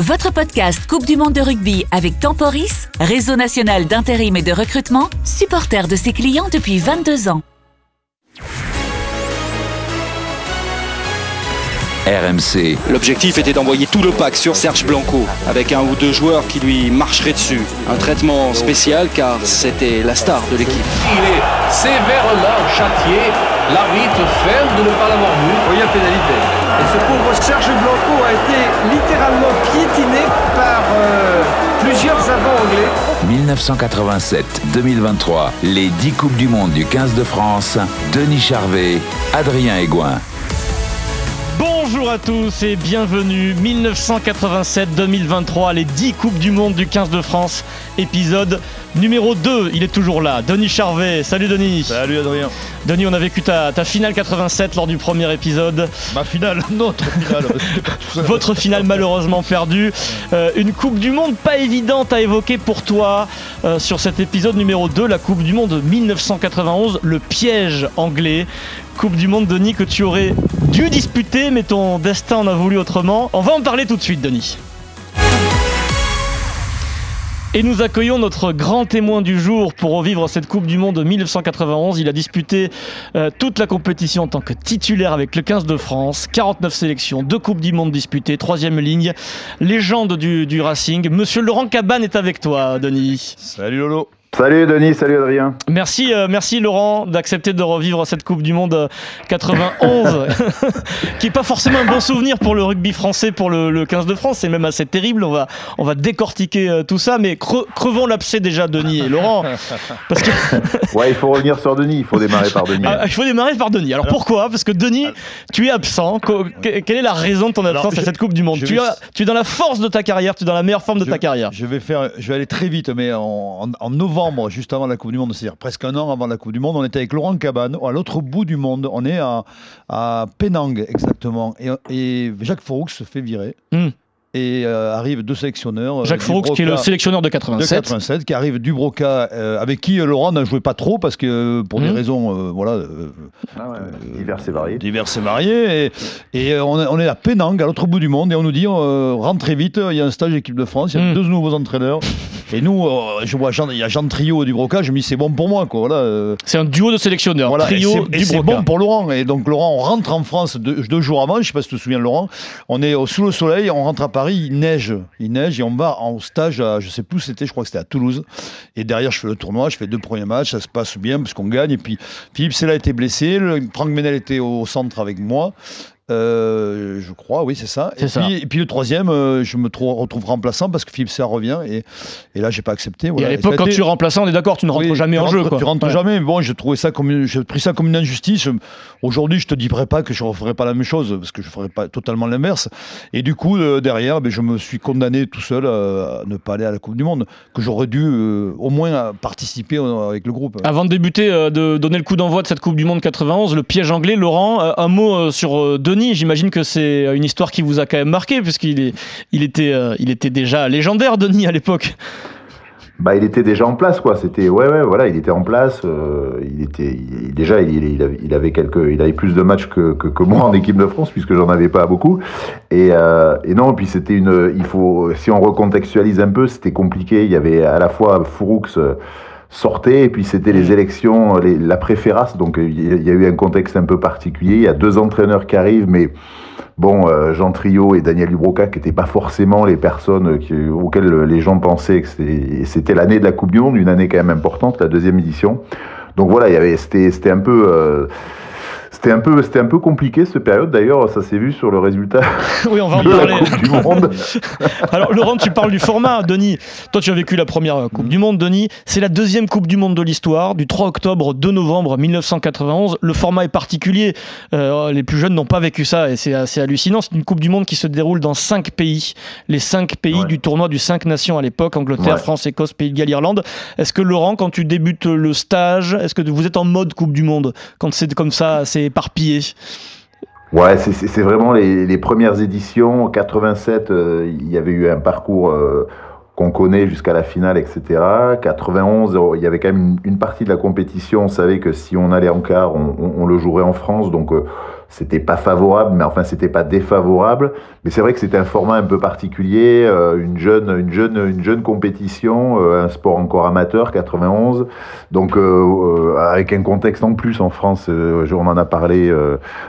Votre podcast Coupe du Monde de rugby avec Temporis, réseau national d'intérim et de recrutement, supporter de ses clients depuis 22 ans. RMC, L'objectif était d'envoyer tout le pack sur Serge Blanco, avec un ou deux joueurs qui lui marcheraient dessus. Un traitement spécial car c'était la star de l'équipe. Il est sévèrement châtié. L'arbitre ferme de ne pas l'avoir vu. Oui, il y a pénalité. Et ce pauvre Serge Blanco a été littéralement piétiné par euh, plusieurs avants anglais. 1987-2023, les 10 Coupes du Monde du 15 de France, Denis Charvet, Adrien Aigouin. Bonjour à tous et bienvenue 1987-2023, les 10 Coupes du Monde du 15 de France, épisode numéro 2. Il est toujours là, Denis Charvet. Salut Denis. Salut Adrien. Denis, on a vécu ta, ta finale 87 lors du premier épisode. Ma finale, notre finale. Votre finale malheureusement perdue. Euh, une Coupe du Monde pas évidente à évoquer pour toi euh, sur cet épisode numéro 2, la Coupe du Monde 1991, le piège anglais. Coupe du Monde, Denis, que tu aurais dû disputer, mais ton destin en a voulu autrement. On va en parler tout de suite, Denis. Et nous accueillons notre grand témoin du jour pour revivre cette Coupe du Monde 1991. Il a disputé euh, toute la compétition en tant que titulaire avec le 15 de France, 49 sélections, deux Coupes du Monde disputées, troisième ligne, légende du, du Racing. Monsieur Laurent Cabane est avec toi, Denis. Salut Lolo. Salut Denis, salut Adrien. Merci, euh, merci Laurent d'accepter de revivre cette Coupe du Monde euh, 91, qui est pas forcément un bon souvenir pour le rugby français, pour le, le 15 de France. C'est même assez terrible. On va, on va décortiquer euh, tout ça, mais cre- crevons l'abcès déjà, Denis et Laurent, parce que Ouais, il faut revenir sur Denis, il faut démarrer par Denis. Ah, il faut démarrer par Denis. Alors, pourquoi? Parce que Denis, tu es absent. Quelle est la raison de ton absence Alors, à cette Coupe du Monde? tu, vais- as, tu es dans la force de ta carrière, tu es dans la meilleure forme de Je- ta carrière. Je vais faire, je vais aller très vite, mais en, en- en novembre, juste avant la Coupe du Monde, c'est-à-dire presque un an avant la Coupe du Monde, on était avec Laurent Cabane, à l'autre bout du monde. On est à, Penang exactement, et, Jacques Fouroux se fait virer. Hmm. Et euh, arrivent deux sélectionneurs. euh, Jacques Fouroux, qui est le sélectionneur de de 87. 87 qui arrive du Broca avec qui euh, Laurent n'a joué pas trop parce que euh, pour des Mhm. raisons euh, voilà euh, Ah ouais, divers et variés. divers et variés. Et, et, euh, on, est, on est à Penang, à l'autre bout du monde, et on nous dit euh, rentrez vite, il y a un stage équipe de France, il y a Mm. deux nouveaux entraîneurs. Et nous, euh, je vois Jean, il y a Jean Trio du Broca, je me dis c'est bon pour moi. Quoi, voilà, euh, C'est un duo de sélectionneurs. voilà, et trio c'est- et du c'est bon pour Laurent. Et donc Laurent, on rentre en France deux, deux jours avant, je sais pas si tu te souviens Laurent, on est au- sous le soleil, on rentre à Paris, il neige, il neige et on va en stage à, je sais plus où c'était, je crois que c'était à Toulouse. Et derrière, je fais le tournoi, je fais deux premiers matchs, ça se passe bien parce qu'on gagne. Et puis Philippe Sella était blessé, le, Franck Menel était au centre avec moi. Euh, je crois, oui, c'est ça. Et ça. puis, et puis le troisième, euh, je me trou- retrouve remplaçant parce que Philippe Sella revient et, et là, j'ai pas accepté. Et à l'époque, quand été- tu es remplaçant, on est d'accord, tu ne rentres oui, jamais en jeu. Quoi. Tu rentres Ouais. jamais. Mais bon, j'ai trouvé ça comme, j'ai pris ça comme une injustice. Aujourd'hui, je te dirais pas que je referais pas la même chose parce que je ferais pas totalement l'inverse. Et du coup, euh, derrière, ben, je me suis condamné tout seul à, ne pas aller à la Coupe du Monde, que j'aurais dû au moins participer avec le groupe. Avant de débuter, de donner le coup d'envoi de cette Coupe du Monde 91, le piège anglais, Laurent, un mot sur euh, Denis. J'imagine que c'est une histoire qui vous a quand même marqué, puisqu'il il était, euh, il était déjà légendaire, Denis, à l'époque. Bah, il était déjà en place, quoi. C'était, ouais, ouais, voilà, il était en place. euh, il était, déjà, il, avait, quelques, il avait plus de matchs que, que, que moi en équipe de France, puisque j'en avais pas beaucoup. Et, euh, non, puis c'était une, il faut, si on recontextualise un peu, c'était compliqué. Il y avait à la fois Fouroux sortait, et puis c'était les élections, les, la préférace. Donc il y a- il y a eu un contexte un peu particulier. Il y a deux entraîneurs qui arrivent, mais Bon, euh, Jean Trio et Daniel Dubroca, qui n'étaient pas forcément les personnes qui, auxquelles les gens pensaient que c'était- c'était l'année de la Coupe du Monde, une année quand même importante, la deuxième édition. Donc voilà, il y avait, c'était, c'était un peu, euh, c'était un peu, c'était un peu compliqué cette période. D'ailleurs, ça s'est vu sur le résultat Oui, on va en de la parler. Coupe du Monde. Alors, Laurent, tu parles du format, Denis. Toi, tu as vécu la première euh, Coupe du Monde, Denis. C'est la deuxième Coupe du Monde de l'histoire, du 3 octobre au 2 novembre 1991. Le format est particulier. Euh, les plus jeunes n'ont pas vécu ça et c'est assez hallucinant. C'est une Coupe du Monde qui se déroule dans cinq pays. Les cinq pays Ouais. du tournoi du 5 nations à l'époque Angleterre, Ouais. France, Écosse, Pays de Galles, Irlande. Est-ce que, Laurent, quand tu débutes le stage, est-ce que vous êtes en mode Coupe du Monde quand c'est comme ça, c'est éparpillé Ouais, c'est- vraiment les, premières éditions. 87, euh, il y avait eu un parcours euh, qu'on connaît jusqu'à la finale, etc. 91, il y avait quand même une, partie de la compétition. On savait que si on allait en quart, on le jouerait en France. Donc, euh, c'était pas favorable, mais enfin c'était pas défavorable. Mais c'est vrai que c'était un format un peu particulier, euh, une jeune, une jeune, une jeune compétition, euh, un sport encore amateur, 91. Donc euh, avec un contexte en plus en France, on en a parlé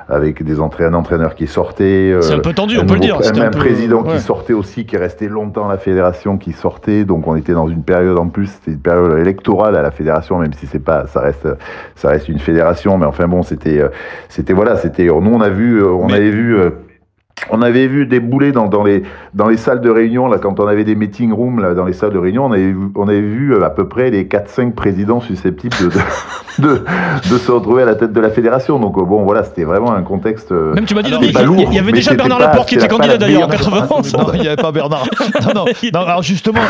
avec des entraîneurs, un entraîneur qui sortait. c'est un peu tendu, on peut le dire. Un, un, président qui sortait aussi, qui restait longtemps à la fédération, qui sortait. Donc on était dans une période en plus, c'était une période électorale à la fédération, même si c'est pas, ça reste, ça reste une fédération. Mais enfin bon, c'était, c'était voilà, c'était. Nous on a vu, on avait vu on avait vu des boulets dans, dans, les, dans les salles de réunion, là, quand on avait des meeting rooms là, dans les salles de réunion, on avait, on avait vu euh, à peu près les 4-5 présidents susceptibles de, de, de, se retrouver à la tête de la fédération. Donc euh, bon, voilà, c'était vraiment un contexte. Euh, Même tu m'as dit, il y avait déjà Bernard Laporte qui était candidat d'ailleurs en 91. Non, il n'y avait pas Bernard. Non, non, alors justement,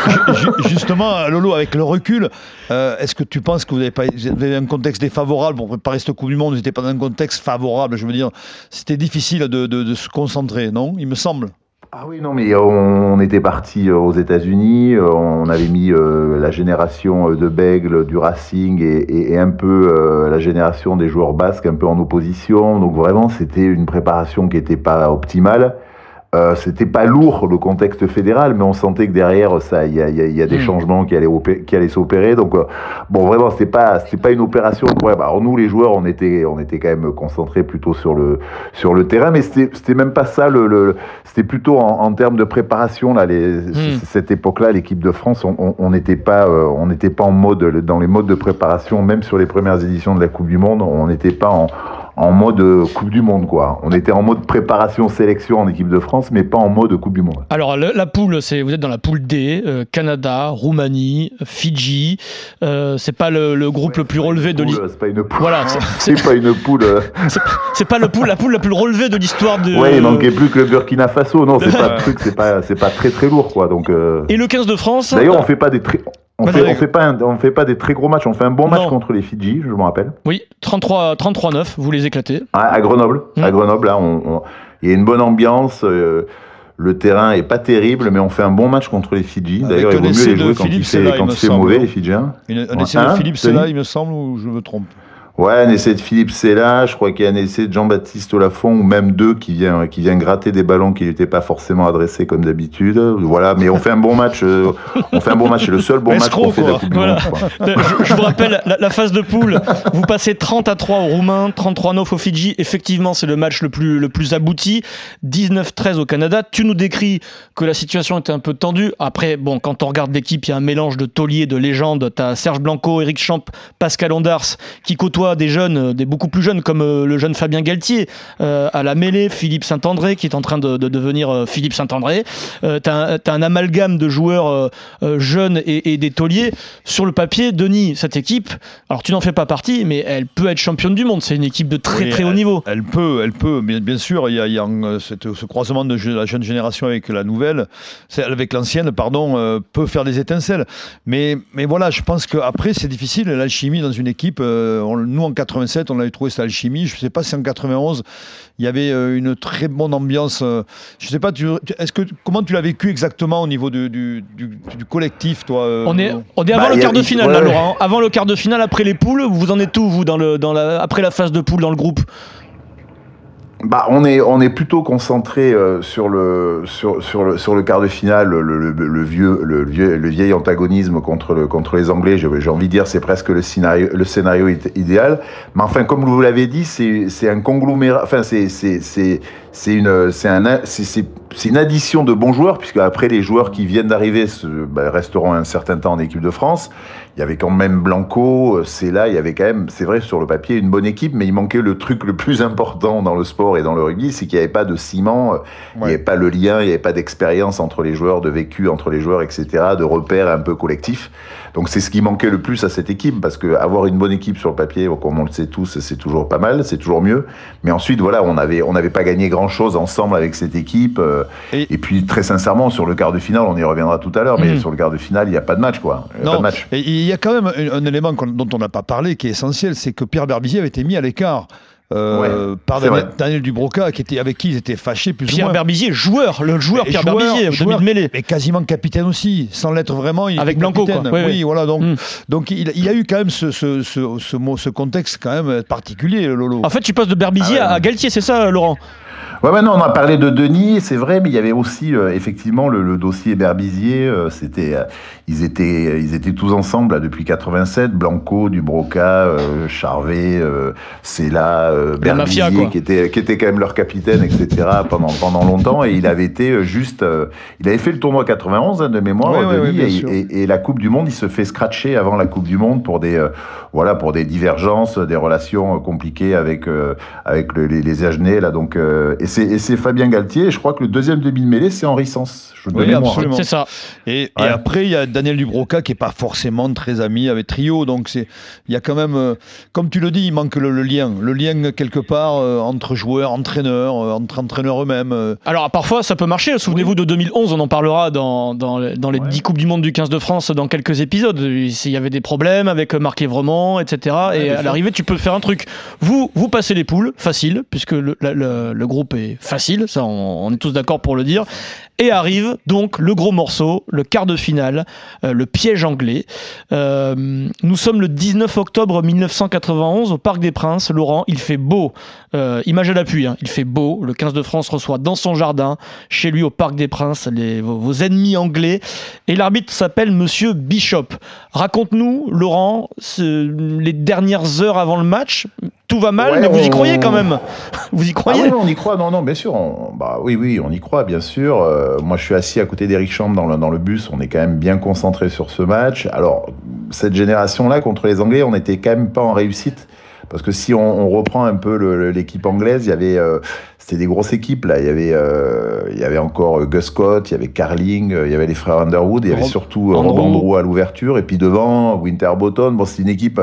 justement, Lolo, avec le recul, est-ce que tu penses que vous avez, pas, vous avez un contexte défavorable? Pour préparer cette Coupe du Monde Vous n'étiez pas dans un contexte favorable, je veux dire, c'était difficile de, de, de se concentrer non Il me semble. Ah oui, non, mais on était parti euh, aux États-Unis, euh, on avait mis euh, la génération de Bègle, du Racing et, et un peu la génération des joueurs basques un peu en opposition. Donc vraiment, c'était une préparation qui n'était pas optimale. Euh, c'était pas lourd le contexte fédéral, mais on sentait que derrière ça, il y a, y a, des hmm. changements qui allaient, qui allaient s'opérer. Donc euh, bon, vraiment, c'était pas, c'était pas une opération incroyable. Alors nous, les joueurs, on était, on était quand même concentrés plutôt sur le, sur le terrain, mais c'était, c'était même pas ça. Le, le c'était plutôt en, en, termes de préparation là. Les, hmm. Cette époque-là, l'équipe de France, on n'était pas, euh, on n'était pas en mode, dans les modes de préparation, même sur les premières éditions de la Coupe du Monde, on n'était pas en en mode Coupe du Monde, quoi. On était en mode préparation sélection en équipe de France, mais pas en mode Coupe du Monde. Alors la poule, c'est vous êtes dans la poule D, euh, Canada, Roumanie, Fidji. Euh, c'est pas le, groupe le plus relevé de l'histoire. C'est pas une poule. Voilà, c'est pas une poule. Euh. c'est pas le poule, la poule la plus relevée de l'histoire de. Ouais, il manquait plus que le Burkina Faso. Non, c'est pas truc, c'est pas, c'est pas très très lourd, quoi. Donc. Et le 15 de France. D'ailleurs, on fait pas des très on fait, fait, pas on fait pas des très gros matchs, on fait un bon match contre les Fidji, je me rappelle. Oui, 33-9, vous les éclatez. à Grenoble, à hmm. Grenoble, là, on, il y a une bonne ambiance. Euh, le terrain est pas terrible, mais on fait un bon match contre les Fidji. D'ailleurs, il vaut mieux les jouer quand il fait, quand il fait mauvais, les Fidjiens. Un essai de Philippe là, il me semble, ou je me trompe? Ouais, un essai de Philippe Sella, je crois qu'il y a un essai de Jean-Baptiste Olafont, ou même deux qui vient, qui vient gratter des ballons qui n'étaient pas forcément adressés comme d'habitude. Voilà, mais on fait un bon match. Euh, on fait un bon match. C'est le seul bon match qu'on fait de la coupe voilà. je, vous rappelle la, phase de poule. Vous passez 30 à 3 aux Roumains, 33-9 aux Fidji. Effectivement, c'est le match le plus, le plus abouti. 19-13 au Canada. Tu nous décris que la situation était un peu tendue. Après, bon, quand on regarde l'équipe, il y a un mélange de tauliers, de légendes. Tu as Serge Blanco, Eric Champ, Pascal Ondars qui côtoient des jeunes, euh, des beaucoup plus jeunes comme euh, le jeune Fabien Galtier euh, à la mêlée, Philippe Saint-André qui est en train de, devenir Philippe Saint-André. Euh, tu as, un amalgame de joueurs jeunes et, des tauliers. Sur le papier, Denis, cette équipe, alors tu n'en fais pas partie, mais elle peut être championne du monde. C'est une équipe de très très haut niveau. Elle peut, elle peut, bien, bien sûr. Il y a, il y a ce croisement de la jeune génération avec la nouvelle, avec l'ancienne, pardon, peut faire des étincelles. Mais, mais voilà, je pense qu'après, c'est difficile. L'alchimie dans une équipe, on, nous, en 87, on avait trouvé cette alchimie. Je ne sais pas si en 91, il y avait euh, une très bonne ambiance. Euh, je sais pas, est-ce que, comment tu l'as vécu exactement au niveau du, du, collectif, toi euh, on, est, on est avant bah, le quart de finale, là, Laurent. Avant le quart de finale, après les poules, vous en êtes où, vous, dans le, dans la, après la phase de poule dans le groupe? Bah, on est on est plutôt concentré euh, sur le sur sur le sur le quart de finale, le, le, le vieux le vieux le vieil antagonisme contre le contre les Anglais. J'ai envie de dire c'est presque le scénario le scénario idéal. Mais enfin, comme vous l'avez dit, c'est c'est un conglomérat. Enfin, c'est c'est c'est une c'est un c'est c'est une addition de bons joueurs puisque après les joueurs qui viennent d'arriver bah, resteront un certain temps en équipe de France il y avait quand même Blanco, euh, c'est là, il y avait quand même, c'est vrai, sur le papier, une bonne équipe, mais il manquait le truc le plus important dans le sport et dans le rugby, c'est qu'il n'y avait pas de ciment, euh, il n'y avait pas le lien, il n'y avait pas d'expérience entre les joueurs, de vécu entre les joueurs, etc., de repères un peu collectifs. Donc c'est ce qui manquait le plus à cette équipe, parce que avoir une bonne équipe sur le papier, comme on le sait tous, c'est toujours pas mal, c'est toujours mieux. Mais ensuite, voilà, on avait, on n'avait pas gagné grand chose ensemble avec cette équipe. Euh, et, puis très sincèrement, sur le quart de finale, on y reviendra tout à l'heure, mais mm. sur le quart de finale, il n'y a pas de match, quoi. Il de il y a quand même un, élément dont on n'a pas parlé qui est essentiel, c'est que Pierre Berbizier avait été mis à l'écart. euh, par Daniel, Daniel, Dubroca, qui était, avec qui ils étaient fâchés plus Pierre ou moins. Berbizier, joueur, le joueur Pierre joueur, Berbizier, joueur, mêlée. Mais quasiment capitaine aussi, sans l'être vraiment. Il avec Blanco, quoi. Oui, oui, voilà. Donc, mm. donc il, il, y a eu quand même ce, ce, ce, ce, ce contexte quand même particulier, Lolo. En fait, tu passes de Berbizier ah à Galtier, c'est ça, Laurent? Ouais, non, on a parlé de Denis, c'est vrai, mais il y avait aussi euh, effectivement le, le, dossier Berbizier. Euh, c'était, euh, ils étaient, ils étaient tous ensemble là, depuis 87. Blanco, Dubroca, Charvet, Cella, Berbizier, qui était, qui était quand même leur capitaine, etc. pendant pendant longtemps. Et il avait été juste, il avait fait le tournoi 91 hein, de mémoire, Denis, et, et, la Coupe du Monde, il se fait scratcher avant la Coupe du Monde pour des, voilà, pour des divergences, des relations compliquées avec avec les, les Agenais là, donc. Et et c'est Fabien Galtier. je crois que le deuxième demi de mêlée, c'est Henri Sens. oui, absolument. C'est ça. Et, après, il y a Daniel Dubroca qui est pas forcément très ami avec Trio. Donc, il y a quand même, euh, comme tu le dis, il manque le, lien. Le lien, quelque part, euh, entre joueurs, entraîneurs, euh, entre entraîneurs eux-mêmes. Alors, parfois, ça peut marcher. Souvenez-vous de 2011, on en parlera dans, dans, les 10 Coupes du Monde du 15 de France dans quelques épisodes. Il y avait des problèmes avec Marc Lévremont, etc. et à l'arrivée, tu peux faire un truc. Vous, vous passez les poules, facile, puisque le, le groupe facile, ça on, est tous d'accord pour le dire. Et arrive donc le gros morceau, le quart de finale, euh, le piège anglais. Euh, nous sommes le 19 octobre 1991 au Parc des Princes. Laurent, il fait beau. Euh, image à l'appui, hein. il fait beau. Le 15 de France reçoit dans son jardin, chez lui au Parc des Princes, les, vos, ennemis anglais. Et l'arbitre s'appelle Monsieur Bishop. Raconte-nous, Laurent, les dernières heures avant le match. Tout va mal, mais vous y croyez quand même. Vous y croyez ah oui, on y croit. Non, non, bien sûr. Bah oui, oui, on y croit, bien sûr. Euh, moi, je suis assis à côté d'Eric Chambre dans le, dans le bus. On est quand même bien concentré sur ce match. Alors, cette génération-là, contre les Anglais, on n'était quand même pas en réussite. Parce que si on, on reprend un peu l'équipe anglaise, il y avait, euh, c'était des grosses équipes là. Il y avait, euh, il y avait encore Gus Scott, il y avait Carling, il y avait les frères Underwood, il y avait surtout Rob Andrew à l'ouverture, et puis devant Winterbottom. Bon, c'est une équipe.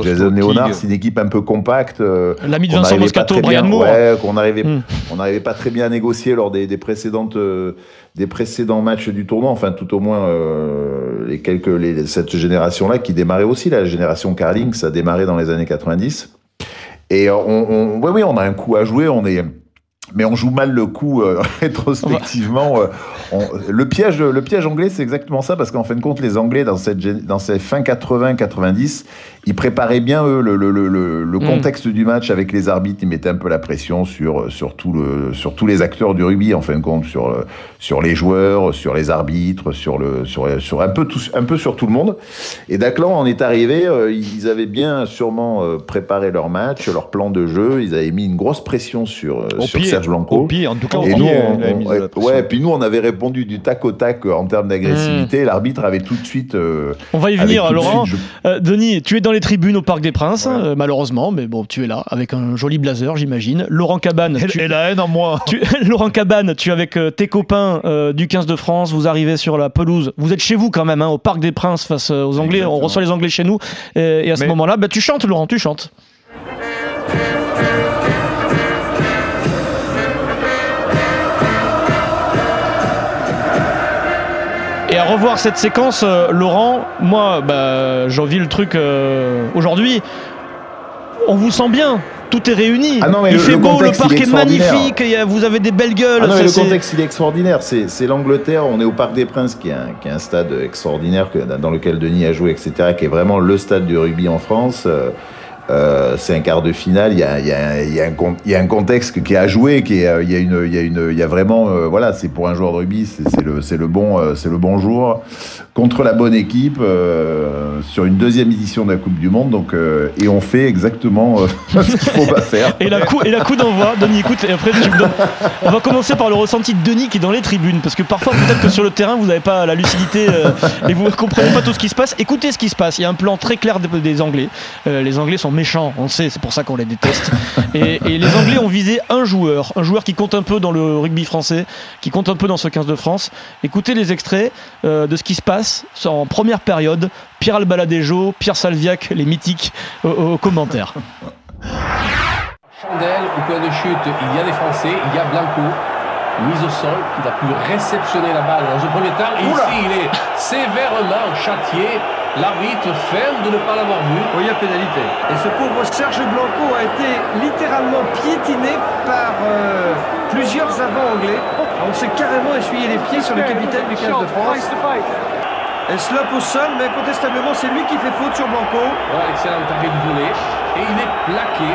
Jason Leonard, c'est une équipe un peu compacte. L'ami de Vincent Moscato, Brian Moore. Ouais, qu'on arrivait, hmm. on n'arrivait pas très bien à négocier lors des, des précédentes des précédents matchs du tournoi, enfin tout au moins euh, les quelques les, cette génération-là qui démarrait aussi, la génération Carling, ça a démarré dans les années 90. Et on, on oui, oui, on a un coup à jouer, on est mais on joue mal le coup euh, rétrospectivement. Euh, le piège, le piège anglais, c'est exactement ça, parce qu'en fin de compte, les Anglais dans cette dans ces fin 80-90, ils préparaient bien eux le, le, le, le mm. contexte du match avec les arbitres. Ils mettaient un peu la pression sur sur tout le sur tous les acteurs du rugby en fin de compte, sur sur les joueurs, sur les arbitres, sur le sur sur un peu tout un peu sur tout le monde. Et Daclan en est arrivé. Euh, ils avaient bien sûrement préparé leur match, leur plan de jeu. Ils avaient mis une grosse pression sur sur Serge Blanco. en tout cas, et nous, on, ouais, puis nous, on avait répondu du tac au tac euh, en termes d'agressivité. Hmm. L'arbitre avait tout de suite. Euh, on va y venir, Laurent. Euh, Denis, tu es dans les tribunes au Parc des Princes, malheureusement, mais bon, tu es là avec un joli blazer, j'imagine. Laurent Cabane. tu... Et la haine en moi. Laurent Cabane, tu es avec tes copains du 15 de France, vous arrivez sur la pelouse. Vous êtes chez vous quand même, hein, au Parc des Princes face aux Anglais. On reçoit les Anglais chez nous. Et, à ce moment-là, bah, tu chantes, Laurent, tu chantes. À revoir cette séquence, euh, Laurent, moi, bah, j'en vis le truc euh, aujourd'hui. On vous sent bien, tout est réuni. Ah il fait beau, le parc est, magnifique, vous avez des belles gueules. Ah le contexte il est extraordinaire. C'est l'Angleterre, on est au Parc des Princes, qui est un, qui est un stade extraordinaire dans lequel Denis a joué, etc., qui est vraiment le stade du rugby en France. Euh, euh, c'est un quart de finale. Il y a, un, contexte qui est à jouer, il y a vraiment, euh, voilà, c'est pour un joueur de rugby, c'est euh, le bon jour contre la bonne équipe sur une deuxième édition de la Coupe du Monde. Et on fait exactement ce qu'il faut pas faire. Et la coup, d'envoi, Denis, écoute, et après tu me. On va commencer par le ressenti de Denis qui est dans les tribunes, parce que parfois peut-être que sur le terrain vous n'avez pas la lucidité et vous ne comprenez pas tout ce qui se passe. Écoutez ce qui se passe. Il y a un plan très clair des, des Anglais. les Anglais sont méchants, on sait, c'est pour ça qu'on les déteste. Et, les Anglais ont visé un joueur, un joueur qui compte un peu dans le rugby français, qui compte un peu dans ce 15 de France. Écoutez les extraits euh, de ce qui se passe en première période. Pierre Albaladejo, Pierre Salviac, les mythiques aux, commentaires. Chandelle, au point de chute, il y a les Français, il y a Blanco. Mise au sol, qui a pu réceptionner la balle dans un premier temps. Et ici, il est sévèrement châtié. L'arbitre ferme de ne pas l'avoir vu. Oui, il y a pénalité. Et ce pauvre Serge Blanco a été littéralement piétiné par euh, plusieurs avants anglais. On s'est carrément essuyé les pieds sur le capitaine du 15 de France. Elle slop au sol, mais incontestablement, c'est lui qui fait faute sur Blanco. Excellent arrêt de voler. Et il est plaqué.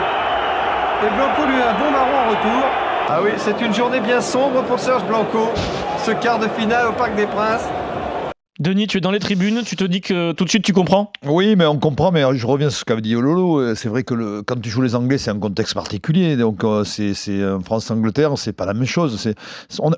Et Blanco lui a un bon marron en retour. Ah oui, c'est une journée bien sombre pour Serge Blanco. Ce quart de finale au Parc des Princes. Denis, tu es dans les tribunes, tu te dis que tout de suite tu comprends? Oui, mais on comprend, mais je reviens sur ce qu'avait dit Lolo. C'est vrai que le, quand tu joues les Anglais, c'est un contexte particulier. Donc, euh, c'est France-Angleterre, c'est pas la même chose.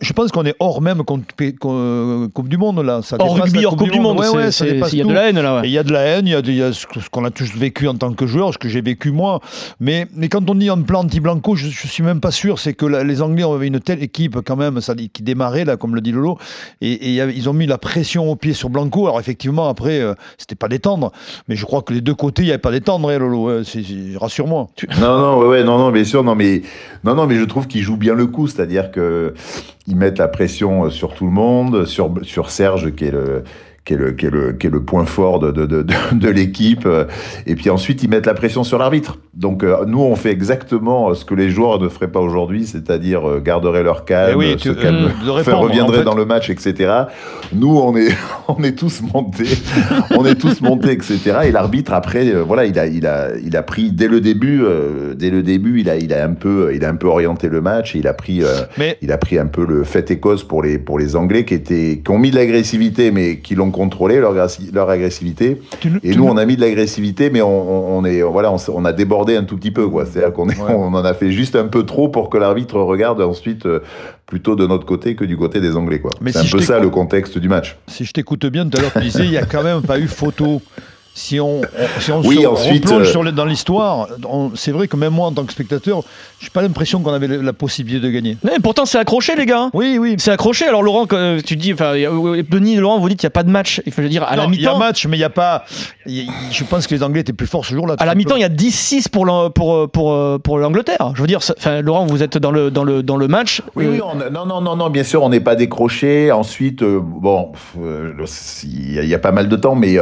je pense qu'on est hors même Coupe du Monde, là. Ça hors rugby, hors Coupe du Monde. il y a de la haine, là. Il y a de la haine, il y a, ce qu'on a tous vécu en tant que joueur, ce que j'ai vécu moi. Mais, mais quand on dit en plan anti-blanco, je, je suis même pas sûr. C'est que les Anglais avaient une telle équipe, quand même, ça, qui démarrait, là, comme le dit Lolo. Et, et ils ont mis la pression au pied sur Blanco. Alors effectivement, après, euh, c'était pas détendre, mais je crois que les deux côtés, il n'y avait pas détendre, hein, Lolo. Hein, rassure-moi. Non, non, non, non, bien sûr, non, mais non, non, mais je trouve qu'ils jouent bien le coup, c'est-à-dire que ils mettent la pression sur tout le monde, sur sur Serge qui est le qui est le, qui est le, qui est le point fort de, de, de, de l'équipe. Et puis ensuite, ils mettent la pression sur l'arbitre. Donc euh, nous, on fait exactement ce que les joueurs ne feraient pas aujourd'hui, c'est-à-dire euh, garderaient leur calme, eh se calme, euh, reviendraient dans le match, etc. Nous, on est, on est tous montés, on est tous montés, etc. Et l'arbitre, après, voilà, il a, il a, il a pris dès le début, dès le début, il a, il a un peu, il a un peu orienté le match. Et il a pris, mais... il a pris un peu le fait et cause pour les, pour les Anglais qui étaient, qui ont mis de l'agressivité, mais qui l'ont contrôler leur, leur agressivité. et nous, on a mis de l'agressivité, mais on, on, est, voilà, on, a débordé un tout petit peu. C'est-à-dire qu'on on en a fait juste un peu trop pour que l'arbitre regarde ensuite euh, plutôt de notre côté que du côté des Anglais. C'est un peu ça le contexte du match. Si je t'écoute bien, tout à l'heure, tu disais, il n'y a quand même pas eu photo si on, si on oui, ensuite, replonge euh, dans l'histoire, c'est vrai que même moi en tant que spectateur, j'ai pas l'impression qu'on avait la possibilité de gagner. Mais pourtant c'est accroché les gars. Oui, oui. C'est accroché. Alors Laurent, tu dis, enfin Denis, Laurent, vous dites qu'il n'y a pas de match. Il faut dire à la mi-temps. Il y a match, mais il n'y a pas. je pense que les Anglais étaient plus forts ce jour-là. À la mi-temps, il y a 10-6 pour pour pour pour l'Angleterre. Je veux dire, Laurent, vous êtes dans le dans le dans le match. Oui, oui euh, non non non non, bien sûr, on n'est pas décroché. Ensuite, euh, bon, il y, a pas mal de temps, mais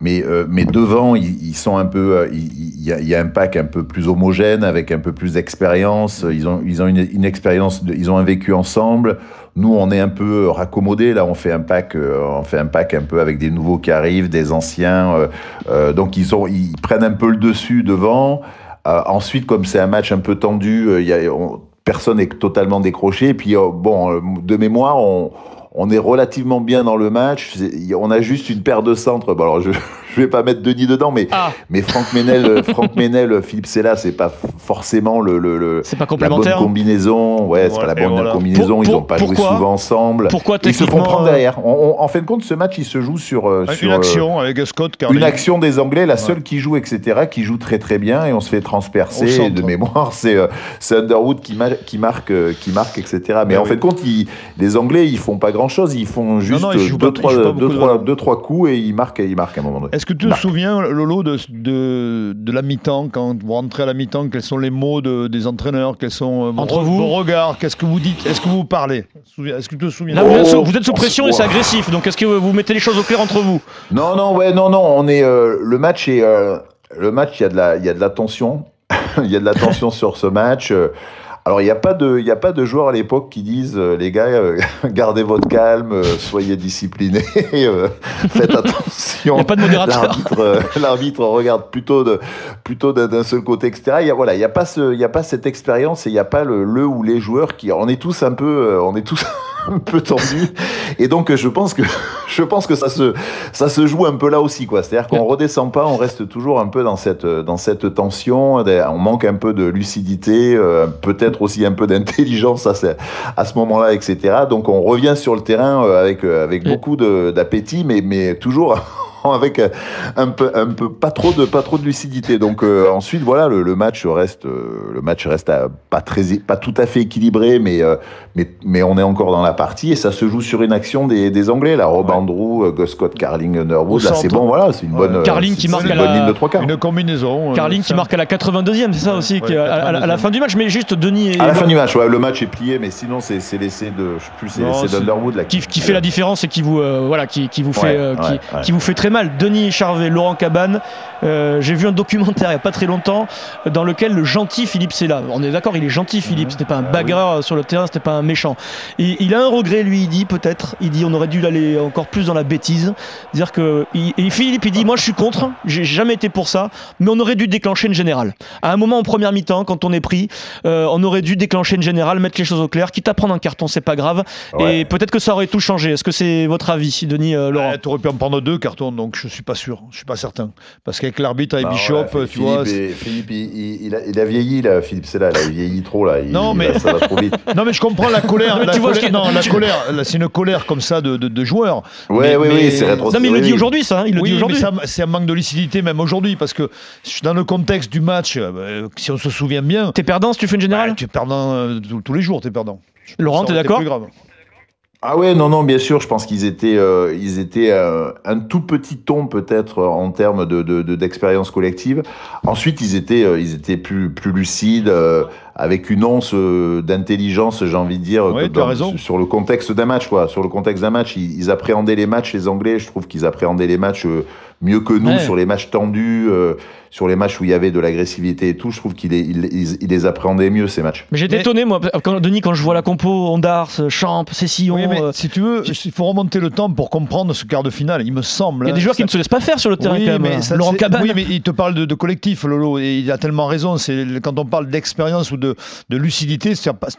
mais mais devant, ils, sont un peu, il y, a un pack un peu plus homogène avec un peu plus d'expérience. Ils ont ils ont une, expérience, ils ont un vécu ensemble. Nous, on est un peu raccommodés. Là, on fait un pack, on fait un pack un peu avec des nouveaux qui arrivent, des anciens. donc ils ont, ils prennent un peu le dessus devant. ensuite, comme c'est un match un peu tendu, personne n'est totalement décroché. Et puis, bon, de mémoire, on, on est relativement bien dans le match. On a juste une paire de centres. Bon, alors je je vais pas mettre Denis dedans, mais ah. mais Franck Ménel, Franck Ménel, Philippe Sella, c'est pas forcément le le, c'est pas complémentaire. La bonne combinaison. Ouais, c'est pas la bonne combinaison. ils ont pas joué souvent ensemble. Pourquoi Ils se font prendre derrière. en fin de compte, ce match, il se joue sur, euh, une euh, action avec Scott. Une action des Anglais, la seule qui joue, etc., qui joue très très bien, et on se fait transpercer. De mémoire, c'est euh, c'est Underwood qui, qui marque, qui marque, etc. Mais en fin de compte, les Anglais, ils font pas grand chose. Ils font juste deux, trois, deux, trois, coups et ils marquent, ils marquent à un moment donné. Est-ce que tu te souviens, Lolo, de, de, de la mi-temps, quand vous rentrez à la mi-temps, quels sont les mots de, des entraîneurs Quels sont euh, Entre vous. vos regards Qu'est-ce que vous dites Est-ce que vous parlez? Est-ce que tu te souviens? Vous, êtes sous, pression et c'est agressif, donc est-ce que vous mettez les choses au clair entre vous? Non, non, ouais, non, non, on est, euh, le match est... Euh, le match, il y, a de la, il y a de la tension. il y a de la tension sur ce match. Alors, il n'y a, pas de, y a pas de joueurs à l'époque qui disent euh, les gars, euh, gardez votre calme, euh, soyez disciplinés, faites attention. Il n'y a pas de modérateur. L'arbitre regarde plutôt d'un plutôt seul côté, etc. Il n'y a, voilà, y a, pas ce, y a pas cette expérience et il n'y a pas le, le ou les joueurs qui. On est tous un peu. on est tous un peu tendu. Et donc, je pense que, je pense que ça se, ça se joue un peu là aussi, quoi. C'est-à-dire qu'on redescend pas, on reste toujours un peu dans cette, dans cette tension. On manque un peu de lucidité, euh, peut-être aussi un peu d'intelligence à ce, à ce moment-là, etc. Donc, on revient sur le terrain euh, avec, euh, avec beaucoup d'appétit, mais, mais toujours avec euh, un peu, un peu pas trop de, pas trop de lucidité. Donc euh, ensuite, voilà, le, le match reste, euh, le match reste à- pas très, pas tout à fait équilibré, mais, euh, mais, mais on est encore dans la partie et ça se joue sur une action des, des Anglais. La Rob Andrew, euh, Gus Scott, Carling, Underwood. Là, c'est bon, voilà, c'est une bonne. Carling qui marque une à bonne la- ligne de trois quarts. Une combinaison. euh, Carling qui marque à la 82e, c'est ça aussi, Ouais, qui est à, à la- à la fin du match. Mais juste Denis et À la fin du match, ouais, le match est plié, mais sinon c'est c'est l'essai de, je sais plus, c'est Non, l'essai c'est- d'Underwood là qui, qui fait la différence et qui vous euh, voilà qui, qui vous fait Ouais, euh, qui, ouais, ouais. qui vous fait très mal. Denis Charvet Laurent Cabane euh, j'ai vu un documentaire il n'y a pas très longtemps dans lequel le gentil Philippe Sella on est d'accord il est gentil Philippe c'était pas un bagarreur sur le terrain c'était pas un méchant. Et il a un regret lui il dit peut-être il dit on aurait dû aller encore plus dans la bêtise dire que et Philippe il dit moi je suis contre j'ai jamais été pour ça mais on aurait dû déclencher une générale. À un moment en première mi-temps quand on est pris euh, on aurait dû déclencher une générale mettre les choses au clair quitte à prendre un carton c'est pas grave. Ouais. et peut-être que ça aurait tout changé. Est-ce que c'est votre avis, Denis euh, Laurent? Ouais, T'aurais pu en prendre deux cartons, donc je suis pas sûr, je suis pas certain. Parce qu'avec l'arbitre et Bah, Bishop, tu vois. Philippe, et- Philippe, il, a, il a vieilli là, Philippe, c'est là, il vieillit trop là. Il- Non, il- mais- ça va trop vite. Non mais je comprends la colère. Mais la tu vois colère- non, la colère, là, c'est une colère comme ça de, de, de joueurs. Ouais, Mais- oui, mais- oui, c'est rétro. Non, mais il le dit aujourd'hui, ça. hein, il le dit oui, mais aujourd'hui. ça, c'est un manque de lucidité même aujourd'hui parce que dans le contexte du match, euh, si on se souvient bien, T'es perdant si tu fais une générale? Bah, tu es perdant euh, tous- les jours, tu es perdant. Laurent, t'es d'accord? plus grave. Ah ouais, non, non, bien sûr, je pense qu'ils étaient, euh, ils étaient euh, un tout petit ton peut-être en termes de, de- d'expérience collective. Ensuite, ils étaient, euh, ils étaient plus, plus lucides, euh, avec une once euh, d'intelligence, j'ai envie de dire, Ouais, dans- raison. sur le contexte d'un match, quoi. Sur le contexte d'un match, ils, ils appréhendaient les matchs, les Anglais. Je trouve qu'ils appréhendaient les matchs euh, mieux que nous Ouais. sur les matchs tendus, euh, sur les matchs où il y avait de l'agressivité et tout. Je trouve qu'ils les, appréhendaient mieux ces matchs. Mais j'étais Mais- étonné, moi, quand, Denis, quand je vois la compo, Ondars, Champ, Cessillon. Oui, euh, si tu veux, il faut remonter le temps pour comprendre ce quart de finale. Il me semble. Il y a des hein, joueurs ça- qui ne se laissent pas faire sur le terrain, oui, quand même. mais hein. ça, Laurent Cabane. Oui, mais il te parle de, de collectif, Lolo, et il a tellement raison. C'est quand on parle d'expérience ou de, de lucidité,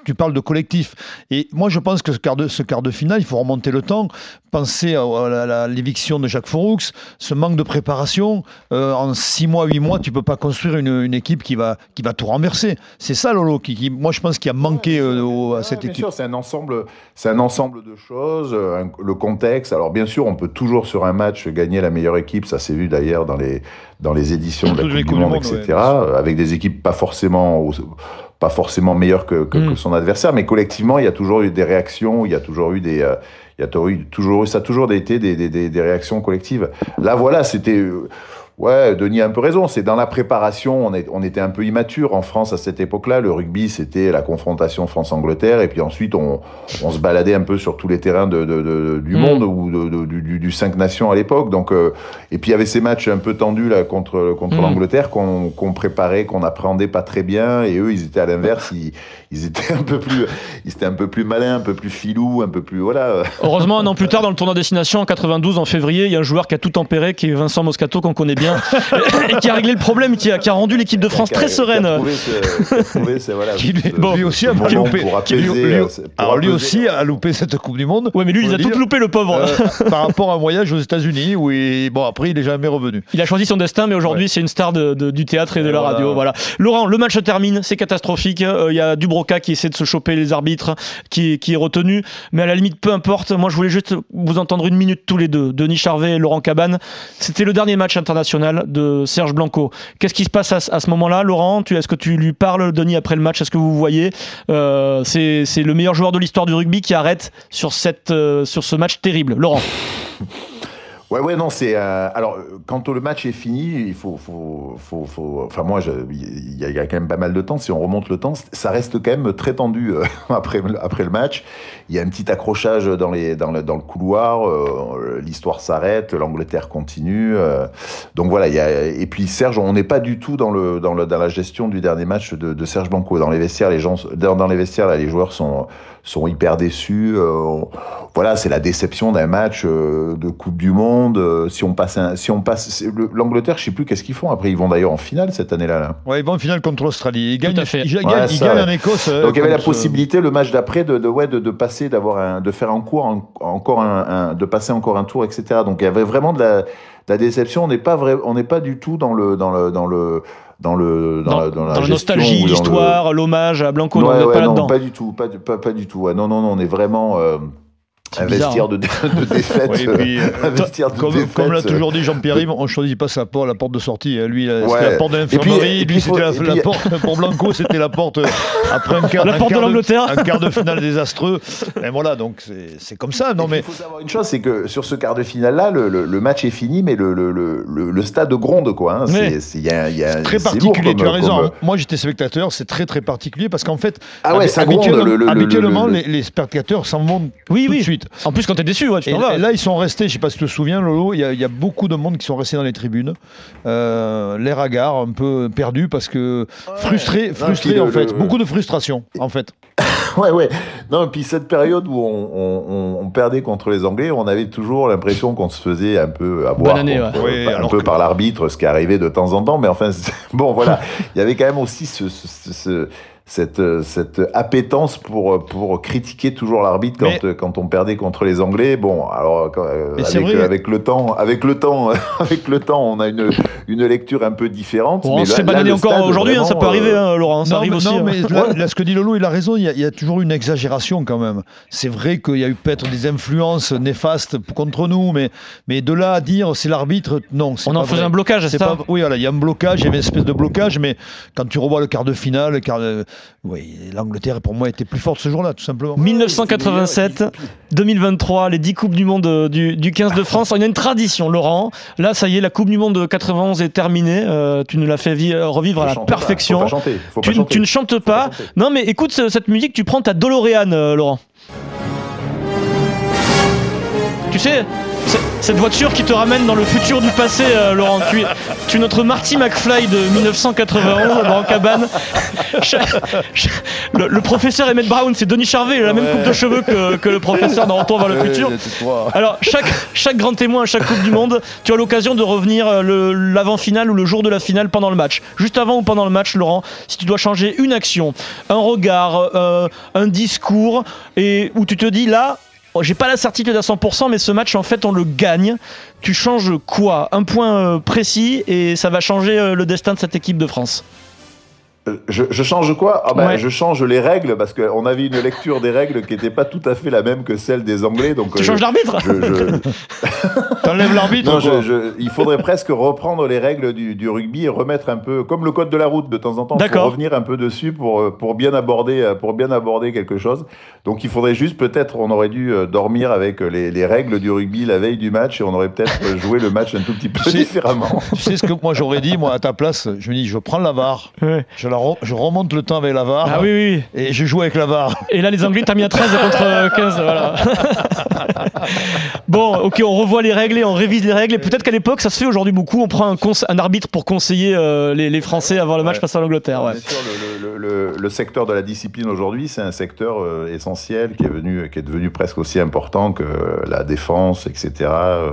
tu parles de collectif. Et moi, je pense que ce quart de, ce quart de finale, il faut remonter le temps, penser à, l'éviction de Jacques Foroux, ce manque de préparation. Euh, en six mois, huit mois, tu peux pas construire une, une équipe qui va, qui va tout renverser. C'est ça, Lolo, qui, qui- moi, je pense qu'il a manqué euh, au- à cette Ouais, bien équipe. sûr, c'est un ensemble, c'est un ensemble de choses, euh, un- le contexte. Alors bien sûr, on peut toujours sur un match gagner la meilleure équipe. Ça s'est vu d'ailleurs dans les dans les éditions de la Coupe du Monde, Monde, etc. ouais, avec des équipes pas forcément pas forcément meilleures que, que, Mm. que son adversaire, mais collectivement, il y a toujours eu des réactions, il y a toujours eu des euh, il y a toujours eu, toujours ça a toujours été des, des, des, des réactions collectives. Là, voilà, c'était euh, Ouais, Denis a un peu raison. C'est dans la préparation, on, est, on était un peu immature en France à cette époque-là. Le rugby, c'était la confrontation France-Angleterre, et puis ensuite on, on se baladait un peu sur tous les terrains de, de- de- du Mm. monde ou du, du, cinq nations à l'époque. Donc, euh, et puis il y avait ces matchs un peu tendus là contre contre Mm. l'Angleterre qu'on préparait, qu'on appréhendait pas très bien, et eux, ils étaient à l'inverse. Ils, ils étaient un peu plus, ils étaient un peu plus malins, un peu plus filous, un peu plus voilà. Heureusement, un an plus tard, dans le tournoi destination en 92, en février, il y a un joueur qui a tout tempéré, qui est Vincent Moscato, qu'on connaît bien, et qui a réglé le problème, qui a, qui a rendu l'équipe de France très sereine. lui- aussi a loupé- pour qui lui- apaiser, lui- pour Alors lui aussi a loupé cette Coupe du Monde. Ouais, mais lui, il a tout loupé, le pauvre. Euh, par rapport à un voyage aux États-Unis où il, bon après il est jamais revenu. Il a choisi son destin, mais aujourd'hui, Ouais. c'est une star de- de- du théâtre et de la radio. Voilà. Laurent, le match se termine, c'est catastrophique. Euh, Il y a Dubroca qui essaie de se choper les arbitres, qui, qui est retenu. Mais à la limite, peu importe. Moi, je voulais juste vous entendre une minute tous les deux. Denis Charvet et Laurent Cabane. C'était le dernier match international de Serge Blanco. Qu'est-ce qui se passe à, ce- moment-là, Laurent? Est-ce que tu lui parles, Denis, après le match? Est-ce que vous voyez? Euh, C'est le meilleur joueur de l'histoire du rugby qui arrête sur, euh, sur ce match terrible. Laurent Ouais, ouais, non, c'est. euh, alors, quand le match est fini, il faut. faut, faut, faut- enfin, moi, il y, a- quand même pas mal de temps. Si on remonte le temps, ça reste quand même très tendu euh, après, après le match. Il y a un petit accrochage dans, les, dans, le, dans le couloir. euh, L'histoire s'arrête. L'Angleterre continue. euh, donc voilà. Il y a, et puis, Serge, on n'est pas du tout dans, le, dans, le, dans la gestion du dernier match de, de Serge Blanco. Dans les vestiaires, les, gens, dans les vestiaires, là, les joueurs sont, sont hyper déçus. euh, voilà, c'est la déception d'un match euh, de Coupe du Monde. Euh, si on passe, un- si on passe, l'Angleterre, je sais plus qu'est-ce qu'ils font. Après, ils vont d'ailleurs en finale cette année-là. Là. Ouais, ils vont en finale contre l'Australie. Ils gagnent, à fait. ils, gagnent- Ouais, ils ça, gagnent ouais. en Écosse. Donc il y avait la possibilité le match d'après de, de, ouais, de, de passer, d'avoir un, de faire un cours, en- encore un, un- de passer encore un tour, etc. Donc il y avait vraiment de la, de la déception. On n'est pas vrai, on n'est pas du tout dans le, dans le, dans le, dans le, Dans, la, dans la dans la gestion nostalgie, dans l'histoire, l'hommage à Blanco, non, Ouais, on n'est ouais, pas non, pas du tout, pas, pas, pas du tout. Ouais, non, non, non, on est vraiment. euh, un bizarre, vestiaire de, de défaite. Oui, puis, euh, de Comme, défaite. comme l'a toujours dit Jean-Pierre Yves, on choisit pas sa porte, la porte de sortie. hein. Lui, Ouais. c'était la porte de l'infirmerie. et puis Lui, c'était la, puis- porte pour Blanco, c'était la porte euh, après un quart, La un porte de l'Angleterre. un quart de finale désastreux. Et voilà, donc c'est c'est comme ça. Non mais il faut savoir une chose, c'est que sur ce quart de finale-là, le, le- le match est fini, mais le, le, le, le- le stade gronde, quoi. hein. C'est- c'est- il y a- il y a- très particulier. lourd tu as raison. comme- hein. Moi, j'étais spectateur. C'est très très particulier parce qu'en fait, Ah ouais, ça habituellement, le- le- le- habituellement, le- le- les, spectateurs s'en vont Oui, tout de suite. En plus, quand t'es déçu, ouais, tu t'en vas. et là, ils sont restés, je sais pas si tu te souviens, Lolo, il y, a- il y a beaucoup de monde qui sont restés dans les tribunes, euh, l'air hagard, un peu perdu parce que frustré, Non, frustré puis le- en fait, le- beaucoup de frustration en fait. Ouais, ouais. Non, et puis cette période où on, on- on- on perdait contre les Anglais, on avait toujours l'impression qu'on se faisait un peu avoir Bonne année, contre- ouais. Un peu que- par l'arbitre, ce qui arrivait de temps en temps. Mais enfin, bon, voilà. Il y avait quand même aussi ce, ce- ce- ce- cette, euh, cette appétence pour, pour critiquer toujours l'arbitre quand, Mais- euh, quand on perdait contre les Anglais. Bon, alors quand, euh, Mais c'est avec, vrai. avec le temps, avec le temps, avec le temps, on a une, une lecture un peu différente. Bon, on mais se là- fait là, bananer le encore aujourd'hui, hein, ça peut arriver, euh, hein, Laurent, ça non, arrive mais, aussi. non, hein. mais là, là, ce que dit Lolo, il a raison, il y a, il y a toujours une exagération quand même. C'est vrai qu'il y a eu peut-être des influences néfastes contre nous, mais, mais de là à dire c'est l'arbitre, non. c'est On en pas faisait vrai. un blocage, c'est C'est ça pas, oui, voilà, il y a un blocage, il y avait une espèce de blocage, mais quand tu revois le quart de finale, le quart de- oui, l'Angleterre pour moi était plus forte ce jour-là, tout simplement. 1987, 2023, les 10 Coupes du Monde euh, du, du 15 de France. Il y a une tradition, Laurent. Là, ça y est, la Coupe du Monde de 91 est terminée. Euh, tu nous l'as fait vi- revivre à la pas, perfection. Faut pas chanter. Faut Tu, pas chanter. tu ne chantes pas. Non, mais écoute ce- cette musique, tu prends ta DeLorean, euh, Laurent. Tu sais, cette voiture qui te ramène dans le futur du passé, euh, Laurent. Tu es, tu es notre Marty McFly de 1991 dans Cabane. Le, le professeur Emmett Brown, c'est Denis Charvet, il a la même Ouais. coupe de cheveux que, que le professeur dans Retour vers le futur. Alors, chaque, chaque grand témoin à chaque Coupe du Monde, tu as l'occasion de revenir euh, le- l'avant-finale ou le jour de la finale pendant le match. Juste avant ou pendant le match, Laurent, si tu dois changer une action, un regard, euh, un discours, et où tu te dis là, j'ai pas la certitude à 100%, mais ce match, en fait, on le gagne. Tu changes quoi? Un point euh, précis et ça va changer euh, le destin de cette équipe de France. Euh, Je, je change quoi? Ah ben, Ouais. Je change les règles parce qu'on avait une lecture des règles qui n'était pas tout à fait la même que celle des Anglais. Donc, Tu euh, changes l'arbitre? je- je- T'enlèves l'arbitre je- il faudrait presque reprendre les règles du, du rugby et remettre un peu, comme le code de la route de temps en temps, faut revenir un peu dessus pour, euh, pour, bien aborder, pour bien aborder quelque chose. Donc il faudrait juste peut-être, on aurait dû dormir avec les, les règles du rugby la veille du match et on aurait peut-être joué le match un tout petit peu Tu sais- différemment. Tu sais ce que moi j'aurais dit, moi à ta place, je me dis, je prends la VAR, Ouais. je, la re- je remonte le temps avec la VAR, Ah oui, oui. et je joue avec la VAR. Et là, les Anglais, t'as mis à 13 contre euh, 15. Voilà. bon, ok, on revoit les règles et on révise les règles. Et peut-être qu'à l'époque, ça se fait aujourd'hui beaucoup. On prend un, arbitre pour conseiller euh, les, les Français avant le match Ouais. face à l'Angleterre. Ouais. Bien sûr, le, le- le- le secteur de la discipline aujourd'hui, c'est un secteur euh, essentiel qui est, venu, qui est devenu presque aussi important que la défense, etc. euh,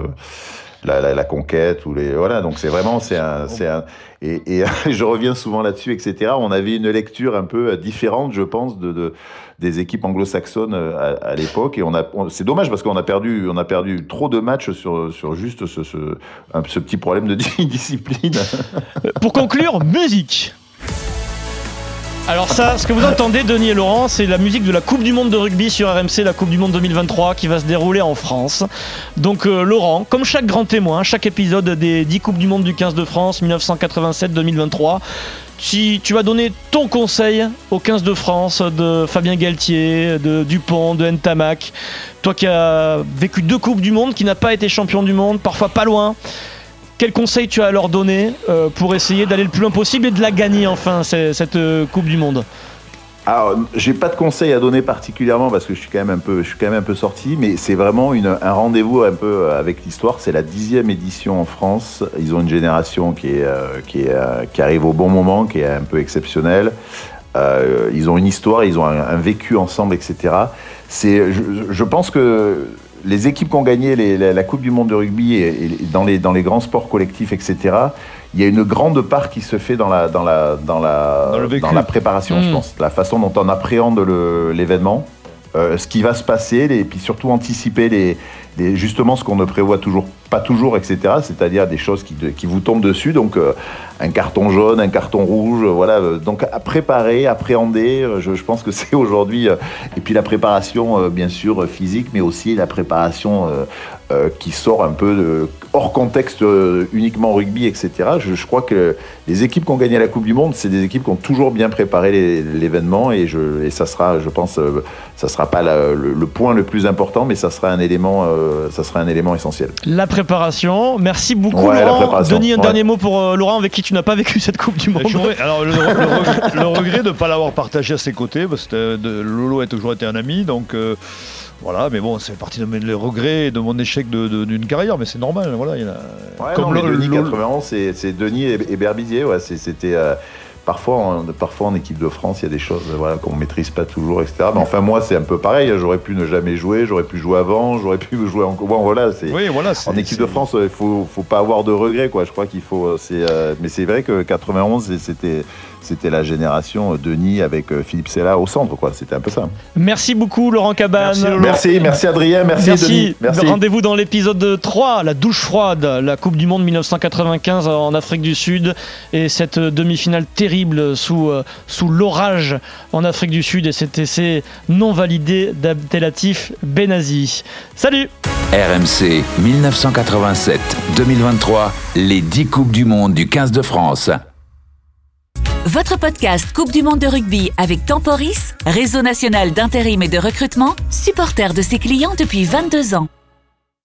la, la- la conquête ou les voilà donc c'est vraiment c'est un c'est un et, je reviens souvent là-dessus etc on avait une lecture un peu euh, différente je pense de, de- des équipes anglo-saxonnes euh, à, l'époque. Et c'est dommage parce qu'on a perdu on a perdu trop de matchs sur sur juste ce petit problème de discipline. Pour conclure, musique. Alors ça, ce que vous entendez, Denis et Laurent, c'est la musique de la Coupe du Monde de rugby sur RMC, la Coupe du Monde 2023 qui va se dérouler en France. Donc euh, Laurent, comme chaque grand témoin, chaque épisode des 10 Coupes du Monde du 15 de France 1987-2023, si tu vas donner ton conseil au 15 de France de Fabien Galtier, de Dupont, de Ntamak, toi qui as vécu deux Coupes du Monde, qui n'a pas été champion du monde, parfois pas loin, quel conseil tu as à leur donner euh, pour essayer d'aller le plus loin possible et de la gagner enfin cette euh, Coupe du Monde? Alors, j'ai pas de conseils à donner particulièrement parce que je suis quand même un peu, je suis quand même un peu sorti, mais c'est vraiment un rendez-vous un peu euh, avec l'histoire. C'est la dixième édition en France. Ils ont une génération qui est, qui qui arrive au bon moment, qui est un peu exceptionnelle. Ils ont une histoire, ils ont un, vécu ensemble, etc. C'est, je pense que les équipes qui ont gagné les- la, la Coupe du Monde de rugby et, et dans, les, dans les grands sports collectifs, etc. Il y a une grande part qui se fait dans la, dans la, dans la, Dans le vécu. dans la préparation, je Mm. pense. La façon dont on appréhende l'événement, euh, ce qui va se passer, les- et puis surtout anticiper les, justement ce qu'on ne prévoit toujours pas toujours, etc. C'est-à-dire des choses qui, qui, vous tombent dessus. Donc euh, un carton jaune, un carton rouge, voilà. Donc à préparer, appréhender, je, je pense que c'est aujourd'hui. et puis la préparation, bien sûr, physique, mais aussi la préparation qui sort un peu hors contexte uniquement rugby, etc. Je, crois que les équipes qui ont gagné la Coupe du Monde, c'est des équipes qui ont toujours bien préparé l'événement et, et ça sera, je pense, ça sera pas le, point le plus important, mais ça sera un élément, euh, ça sera un élément essentiel. La préparation. Merci beaucoup, ouais, Laurent. Denis, un ouais. dernier mot pour euh, Laurent, avec qui tu n'as pas vécu cette Coupe du Monde. Alors, le, le, regret, le regret de ne pas l'avoir partagé à ses côtés, parce que de, Lolo a toujours été un ami, donc. Euh, voilà, mais bon, c'est partie de mes regrets de mon échec d'une de, de, carrière, mais c'est normal. Voilà, il y a, ouais, comme non, le, Denis 91, c'est Denis et, et Berbizier. Ouais, C'était. Euh, parfois, en, parfois en équipe de France, il y a des choses voilà, qu'on ne maîtrise pas toujours, etc. Mais enfin, moi, c'est un peu pareil. J'aurais pu ne jamais jouer, j'aurais pu jouer avant, j'aurais pu jouer en. Bon, voilà, oui, voilà en équipe de France, il faut, faut pas avoir de regrets, quoi. Je crois qu'il faut. Euh, mais c'est vrai que 91, c'était c'était la génération Denis avec Philippe Sella au centre, quoi. C'était un peu ça. Merci beaucoup, Laurent Cabane. Merci, merci, merci, Adrien, merci, merci. Denis. Merci. Rendez-vous dans l'épisode 3, la douche froide, la Coupe du Monde 1995 en Afrique du Sud et cette demi-finale terrible sous, sous l'orage en Afrique du Sud et cet essai non validé d'Abdelatif Benazi. Salut RMC 1987-2023, les 10 Coupes du Monde du 15 de France. Votre podcast Coupe du Monde de rugby avec Temporis, réseau national d'intérim et de recrutement, supporter de ses clients depuis 22 ans.